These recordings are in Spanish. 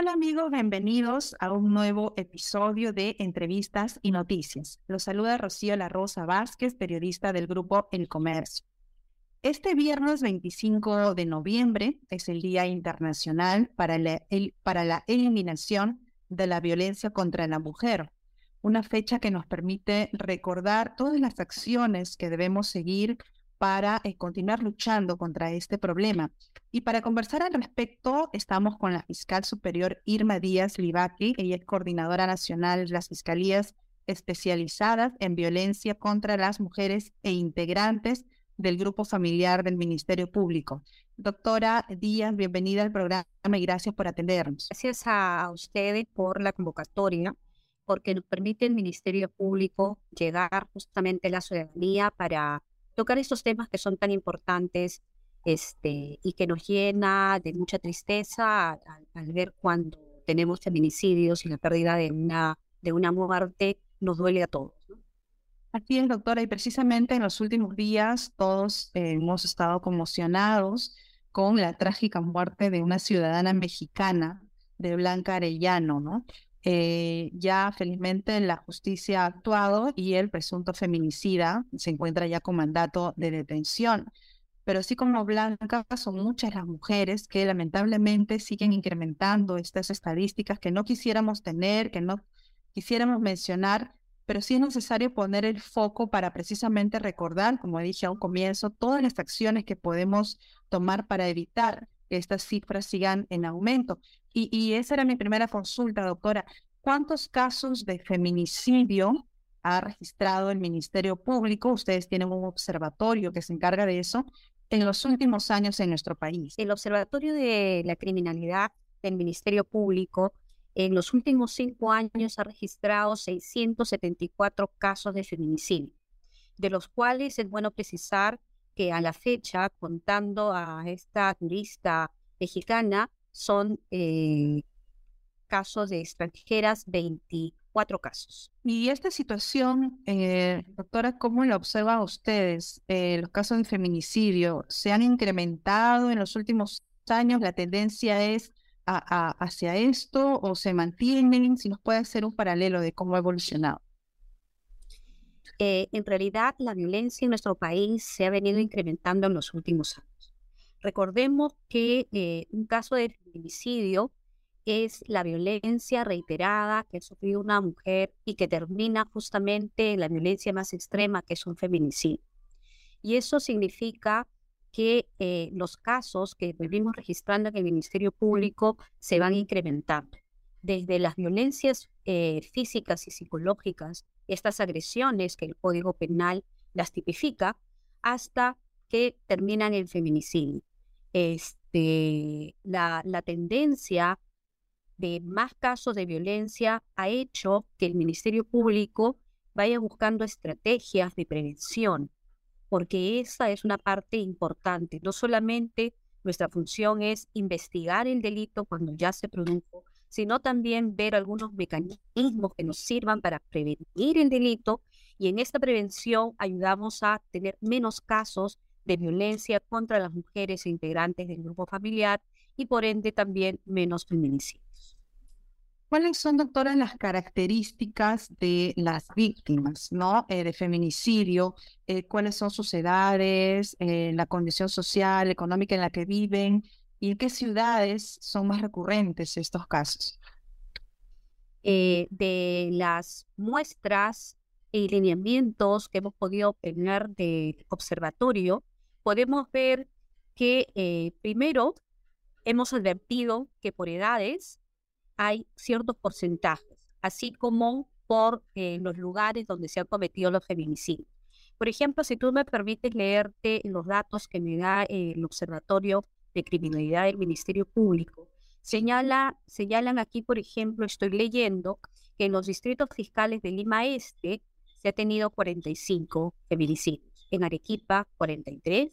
Hola amigos, bienvenidos a un nuevo episodio de Entrevistas y Noticias. Los saluda Rocío La Rosa Vázquez, periodista del grupo El Comercio. Este viernes 25 de noviembre es el Día Internacional para la, para la Eliminación de la Violencia contra la Mujer, una fecha que nos permite recordar todas las acciones que debemos seguir para eh, continuar luchando contra este problema. Y para conversar al respecto, estamos con la fiscal superior Irma Díaz Libaki, ella es coordinadora nacional de las fiscalías especializadas en violencia contra las mujeres e integrantes del grupo familiar del Ministerio Público. Doctora Díaz, bienvenida al programa y gracias por atendernos. Gracias a ustedes por la convocatoria, porque nos permite el Ministerio Público llegar justamente a la ciudadanía para tocar estos temas que son tan importantes este, y que nos llena de mucha tristeza al, ver cuando tenemos feminicidios y la pérdida de una, de una muerte nos duele a todos. Así es, doctora, y precisamente en los últimos días todos eh, hemos estado conmocionados con la trágica muerte de una ciudadana mexicana, de Blanca Arellano, ¿no? Eh, ya felizmente la justicia ha actuado y el presunto feminicida se encuentra ya con mandato de detención. Pero así como Blanca, son muchas las mujeres que lamentablemente siguen incrementando estas estadísticas que no quisiéramos tener, que no quisiéramos mencionar, pero sí es necesario poner el foco para precisamente recordar, como dije a un comienzo, todas las acciones que podemos tomar para evitar que estas cifras sigan en aumento. Y, esa era mi primera consulta, doctora. ¿Cuántos casos de feminicidio ha registrado el Ministerio Público? Ustedes tienen un observatorio que se encarga de eso en los últimos años en nuestro país. El Observatorio de la Criminalidad del Ministerio Público en los últimos cinco años ha registrado 674 casos de feminicidio, de los cuales es bueno precisar que a la fecha, contando a esta turista mexicana, son eh, casos de extranjeras, 24 casos. Y esta situación, eh, doctora, ¿cómo la observan ustedes? Eh, los casos de feminicidio, ¿se han incrementado en los últimos años? ¿La tendencia es hacia esto o se mantienen? Si nos puede hacer un paralelo de cómo ha evolucionado. En realidad, la violencia en nuestro país se ha venido incrementando en los últimos años. Recordemos que eh, un caso de feminicidio es la violencia reiterada que ha sufrido una mujer y que termina justamente en la violencia más extrema, que es un feminicidio. Y eso significa que eh, los casos que venimos registrando en el Ministerio Público se van incrementando. Desde las violencias eh, físicas y psicológicas, estas agresiones que el Código Penal las tipifica, hasta que terminan en feminicidio este, la, la tendencia de más casos de violencia ha hecho que el Ministerio Público vaya buscando estrategias de prevención, porque esa es una parte importante. No solamente nuestra función es investigar el delito cuando ya se produjo, sino también ver algunos mecanismos que nos sirvan para prevenir el delito y en esta prevención ayudamos a tener menos casos de violencia contra las mujeres e integrantes del grupo familiar y por ende también menos feminicidios. ¿Cuáles son, doctora, las características de las víctimas ¿no? Eh, de feminicidio? Eh, ¿Cuáles son sus edades, eh, la condición social, económica en la que viven? ¿Y en qué ciudades son más recurrentes estos casos? de las muestras y lineamientos que hemos podido obtener del observatorio, podemos ver que eh, primero hemos advertido que por edades hay ciertos porcentajes, así como por eh, los lugares donde se han cometido los feminicidios. Por ejemplo, si tú me permites leerte los datos que me da eh, el Observatorio de Criminalidad del Ministerio Público, señala, señalan aquí, por ejemplo, estoy leyendo que en los distritos fiscales de Lima Este se ha tenido 45 feminicidios en Arequipa 43,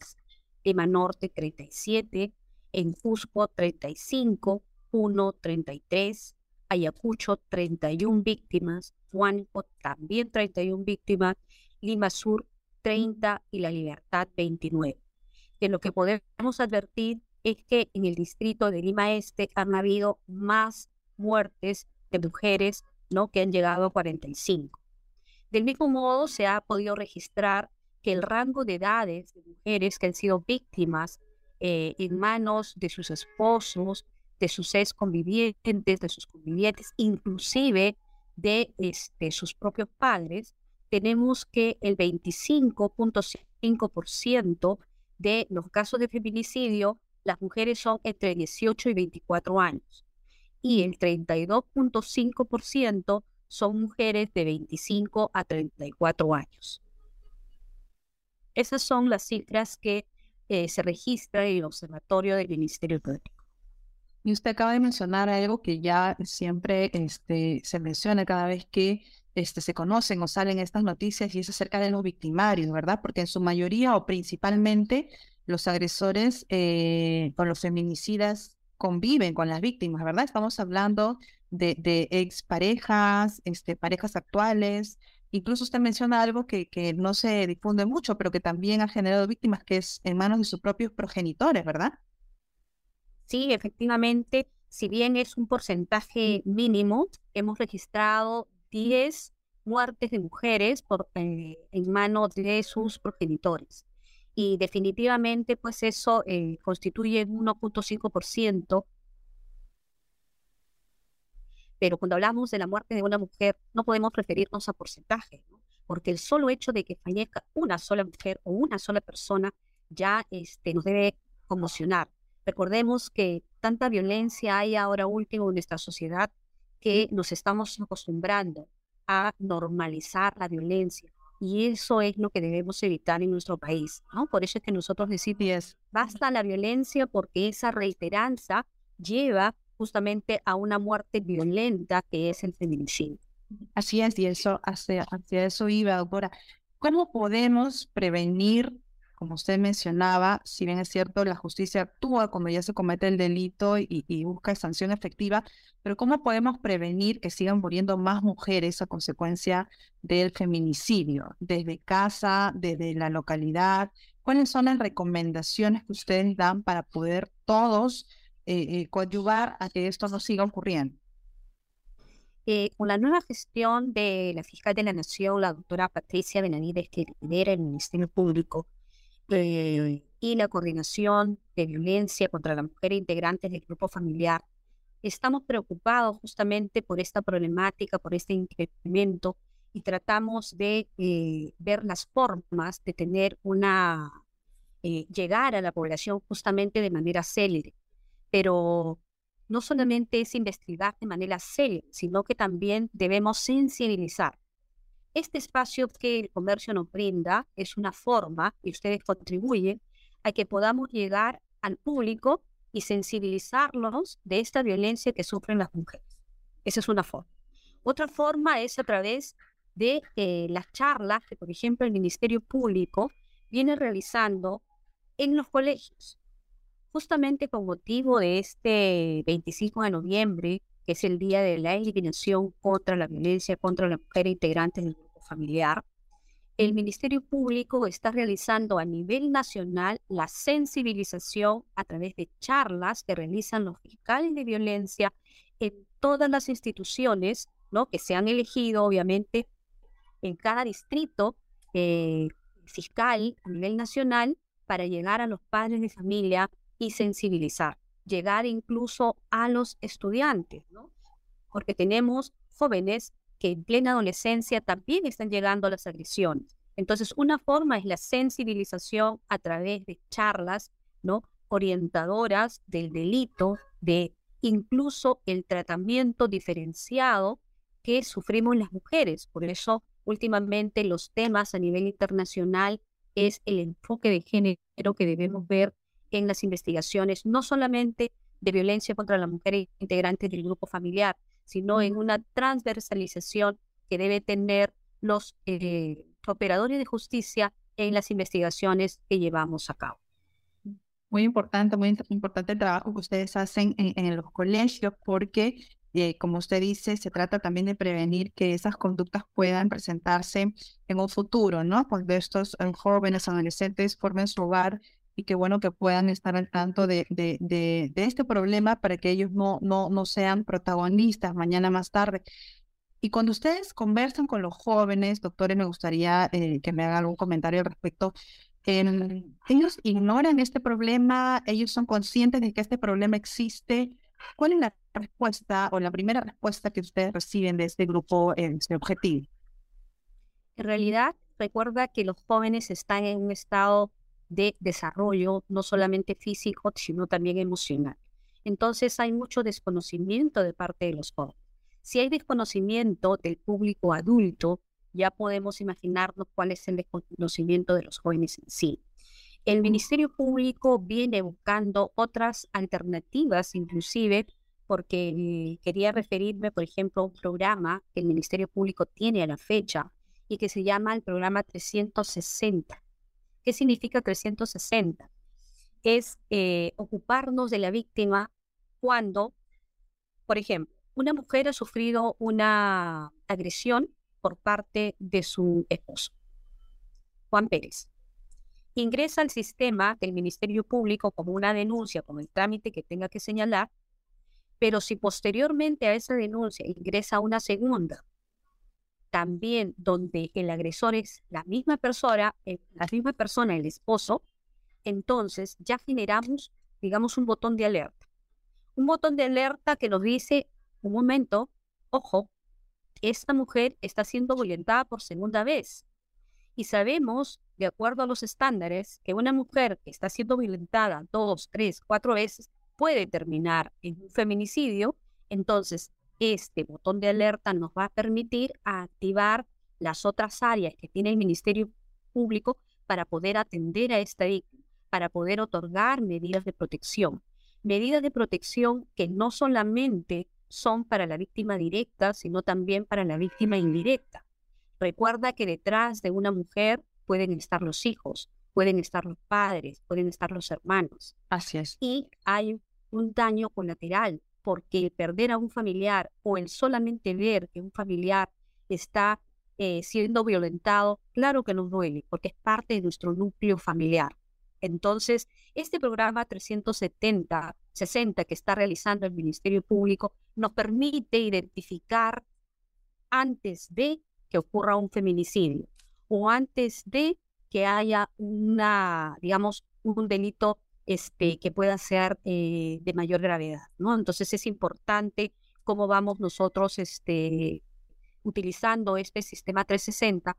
Lima Norte 37, en Cusco 35, Puno 33, Ayacucho 31 víctimas, Huánuco también 31 víctimas, Lima Sur 30 y La Libertad 29. De lo que podemos advertir es que en el distrito de Lima Este han habido más muertes de mujeres ¿no? que han llegado a 45. Del mismo modo, se ha podido registrar que el rango de edades de mujeres que han sido víctimas eh, en manos de sus esposos, de sus ex convivientes, de sus convivientes, inclusive de este, sus propios padres, tenemos que el 25.5% de los casos de feminicidio, las mujeres son entre 18 y 24 años. Y el 32.5% son mujeres de 25 a 34 años. Esas son las cifras que eh, se registran en el observatorio del Ministerio Público. Y usted acaba de mencionar algo que ya siempre este, se menciona cada vez que este, se conocen o salen estas noticias y es acerca de los victimarios, ¿verdad? Porque en su mayoría o principalmente los agresores eh, o los feminicidas conviven con las víctimas, ¿verdad? Estamos hablando de, de exparejas, este, parejas actuales. Incluso usted menciona algo que, no se difunde mucho, pero que también ha generado víctimas, que es en manos de sus propios progenitores, ¿verdad? Sí, efectivamente, si bien es un porcentaje mínimo, hemos registrado 10 muertes de mujeres eh, en manos de sus progenitores. Y definitivamente, pues eso eh, constituye un 1.5%. Pero cuando hablamos de la muerte de una mujer, no podemos referirnos a porcentaje, porque el solo hecho de que fallezca una sola mujer o una sola persona ya este, nos debe conmocionar. Recordemos que tanta violencia hay ahora último en nuestra sociedad que nos estamos acostumbrando a normalizar la violencia. Y eso es lo que debemos evitar en nuestro país, ¿no? Por eso es que nosotros decimos, basta la violencia porque esa reiteranza lleva justamente a una muerte violenta que es el feminicidio. Así es, y eso hacia, hacia eso iba, doctora. ¿Cómo podemos prevenir como usted mencionaba, si bien es cierto, la justicia actúa cuando ya se comete el delito y, busca sanción efectiva, pero ¿cómo podemos prevenir que sigan muriendo más mujeres a consecuencia del feminicidio? Desde casa, desde la localidad, ¿cuáles son las recomendaciones que ustedes dan para poder todos eh, eh coadyuvar a que esto no siga ocurriendo? Eh, con la nueva gestión de la fiscal de la Nación, la doctora Patricia Benavides, que lidera el Ministerio Público, eh, y la coordinación de violencia contra la mujer integrantes del grupo familiar. Estamos preocupados justamente por esta problemática, por este incremento y tratamos de eh, ver las formas de tener una, eh, llegar a la población justamente de manera célere. Pero no solamente es investigar de manera célere, sino que también debemos sensibilizar este espacio que el comercio nos brinda es una forma, y ustedes contribuyen, a que podamos llegar al público y sensibilizarlos de esta violencia que sufren las mujeres. Esa es una forma. Otra forma es a través de eh, las charlas que, por ejemplo, el Ministerio Público viene realizando en los colegios. Justamente con motivo de este 25 de noviembre, que es el Día de la Eliminación contra la Violencia contra la Mujer Integrante del familiar, el Ministerio Público está realizando a nivel nacional la sensibilización a través de charlas que realizan los fiscales de violencia en todas las instituciones ¿no? que se han elegido, obviamente, en cada distrito eh, fiscal a nivel nacional para llegar a los padres de familia y sensibilizar, llegar incluso a los estudiantes, ¿no? porque tenemos jóvenes que en plena adolescencia también están llegando las agresiones. Entonces, una forma es la sensibilización a través de charlas, ¿no? orientadoras del delito, de incluso el tratamiento diferenciado que sufrimos las mujeres. Por eso, últimamente, los temas a nivel internacional es el enfoque de género que debemos ver en las investigaciones, no solamente de violencia contra la mujer integrante del grupo familiar, sino en una transversalización que debe tener los eh, operadores de justicia en las investigaciones que llevamos a cabo. Muy importante, muy importante el trabajo que ustedes hacen en, los colegios porque, eh, como usted dice, se trata también de prevenir que esas conductas puedan presentarse en un futuro, ¿no? Cuando estos eh, jóvenes adolescentes formen su hogar y qué bueno que puedan estar al tanto de, de, de, este problema para que ellos no, no, no sean protagonistas mañana más tarde. Y cuando ustedes conversan con los jóvenes, doctores, me gustaría eh, que me hagan algún comentario al respecto. ellos ignoran este problema, ellos son conscientes de que este problema existe. ¿Cuál es la respuesta o la primera respuesta que ustedes reciben de este grupo, este objetivo? En realidad, recuerda que los jóvenes están en un estado de desarrollo, no solamente físico, sino también emocional. Entonces hay mucho desconocimiento de parte de los jóvenes. Si hay desconocimiento del público adulto, ya podemos imaginarnos cuál es el desconocimiento de los jóvenes en sí. El Ministerio Público viene buscando otras alternativas, inclusive porque quería referirme, por ejemplo, a un programa que el Ministerio Público tiene a la fecha y que se llama el programa 360. ¿Qué significa 360? Es eh, ocuparnos de la víctima cuando, por ejemplo, una mujer ha sufrido una agresión por parte de su esposo, Juan Pérez. Ingresa al sistema del Ministerio Público como una denuncia, como el trámite que tenga que señalar, pero si posteriormente a esa denuncia ingresa una segunda, también donde el agresor es la misma persona, eh, la misma persona, el esposo, entonces ya generamos, digamos, un botón de alerta. Un botón de alerta que nos dice, un momento, ojo, esta mujer está siendo violentada por segunda vez. Y sabemos, de acuerdo a los estándares, que una mujer que está siendo violentada dos, tres, cuatro veces puede terminar en un feminicidio. Entonces, este botón de alerta nos va a permitir activar las otras áreas que tiene el Ministerio Público para poder atender a esta víctima, para poder otorgar medidas de protección. Medidas de protección que no solamente son para la víctima directa, sino también para la víctima indirecta. Recuerda que detrás de una mujer pueden estar los hijos, pueden estar los padres, pueden estar los hermanos. Así es. Y hay un daño colateral, porque el perder a un familiar o el solamente ver que un familiar está eh, siendo violentado, claro que nos duele, porque es parte de nuestro núcleo familiar. Entonces, este programa 370, 60 que está realizando el Ministerio Público nos permite identificar antes de que ocurra un feminicidio o antes de que haya una, digamos, un delito este, que pueda ser eh, de mayor gravedad, ¿no? Entonces es importante cómo vamos nosotros este, utilizando este sistema 360,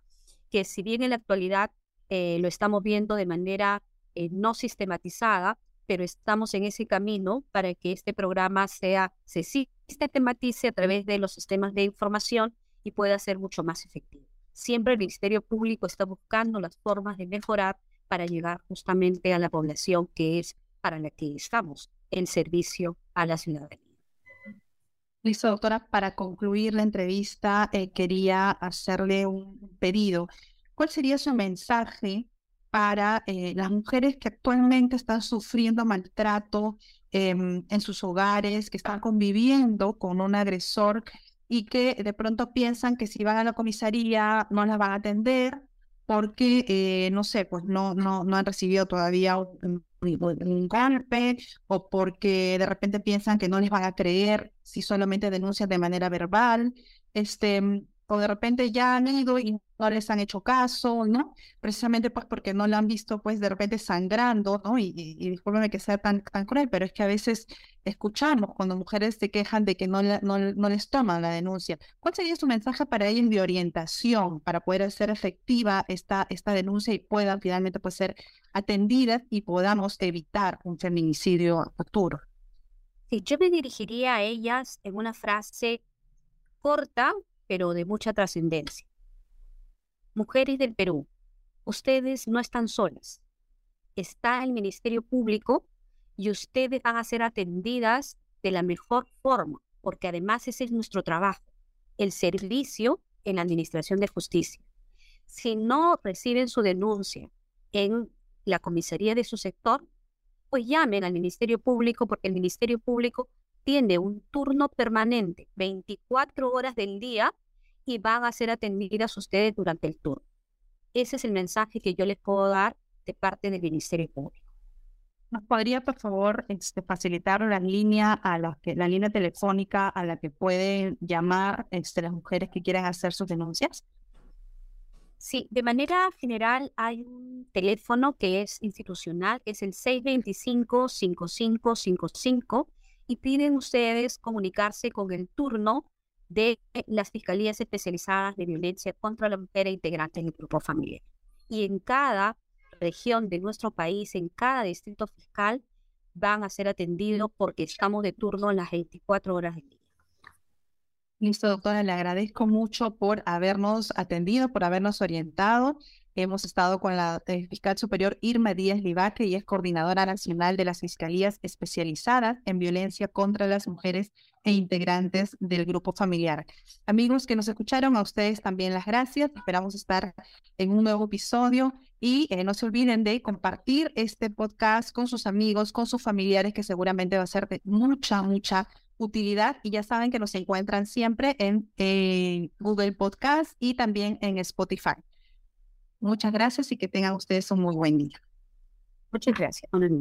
que si bien en la actualidad eh, lo estamos viendo de manera eh, no sistematizada, pero estamos en ese camino para que este programa sea, se sistematice a través de los sistemas de información y pueda ser mucho más efectivo. Siempre el Ministerio Público está buscando las formas de mejorar para llegar justamente a la población que es para la que estamos en servicio a la ciudadanía. Listo, doctora. Para concluir la entrevista, eh, quería hacerle un pedido. ¿Cuál sería su mensaje para eh, las mujeres que actualmente están sufriendo maltrato em, en sus hogares, que están conviviendo con un agresor y que de pronto piensan que si van a la comisaría no las van a atender porque, eh, no sé, pues no, no, no han recibido todavía un, un, golpe o porque de repente piensan que no les van a creer si solamente denuncian de manera verbal. Este, o de repente ya han ido y no les han hecho caso, ¿no? Precisamente pues porque no lo han visto pues de repente sangrando, ¿no? Y, y, discúlpeme que sea tan, tan cruel, pero es que a veces escuchamos cuando mujeres se quejan de que no, no, no les toman la denuncia. ¿Cuál sería su mensaje para ellos de orientación para poder hacer efectiva esta, esta denuncia y puedan finalmente pues ser atendidas y podamos evitar un feminicidio futuro? Sí, yo me dirigiría a ellas en una frase corta, pero de mucha trascendencia. Mujeres del Perú, ustedes no están solas. Está el Ministerio Público y ustedes van a ser atendidas de la mejor forma, porque además ese es nuestro trabajo, el servicio en la Administración de Justicia. Si no reciben su denuncia en la comisaría de su sector, pues llamen al Ministerio Público, porque el Ministerio Público tiene un turno permanente, 24 horas del día, y van a ser atendidas ustedes durante el turno. Ese es el mensaje que yo les puedo dar de parte del Ministerio Público. ¿Nos podría, por favor, este, facilitar la línea a la que la línea telefónica a la que pueden llamar este, las mujeres que quieran hacer sus denuncias? Sí, de manera general hay un teléfono que es institucional, que es el 625-5555 y piden ustedes comunicarse con el turno de las fiscalías especializadas de violencia contra la mujer e integrantes del grupo familiar. Y en cada región de nuestro país, en cada distrito fiscal, van a ser atendidos porque estamos de turno en las 24 horas del día. Listo, doctora, le agradezco mucho por habernos atendido, por habernos orientado. Hemos estado con la eh, fiscal superior Irma Díaz Livaque y es coordinadora nacional de las fiscalías especializadas en violencia contra las mujeres e integrantes del grupo familiar. Amigos que nos escucharon, a ustedes también las gracias. Esperamos estar en un nuevo episodio y eh, no se olviden de compartir este podcast con sus amigos, con sus familiares, que seguramente va a ser de mucha, mucha utilidad y ya saben que nos encuentran siempre en, Google Podcast y también en Spotify. Muchas gracias y que tengan ustedes un muy buen día. Muchas gracias. Buenas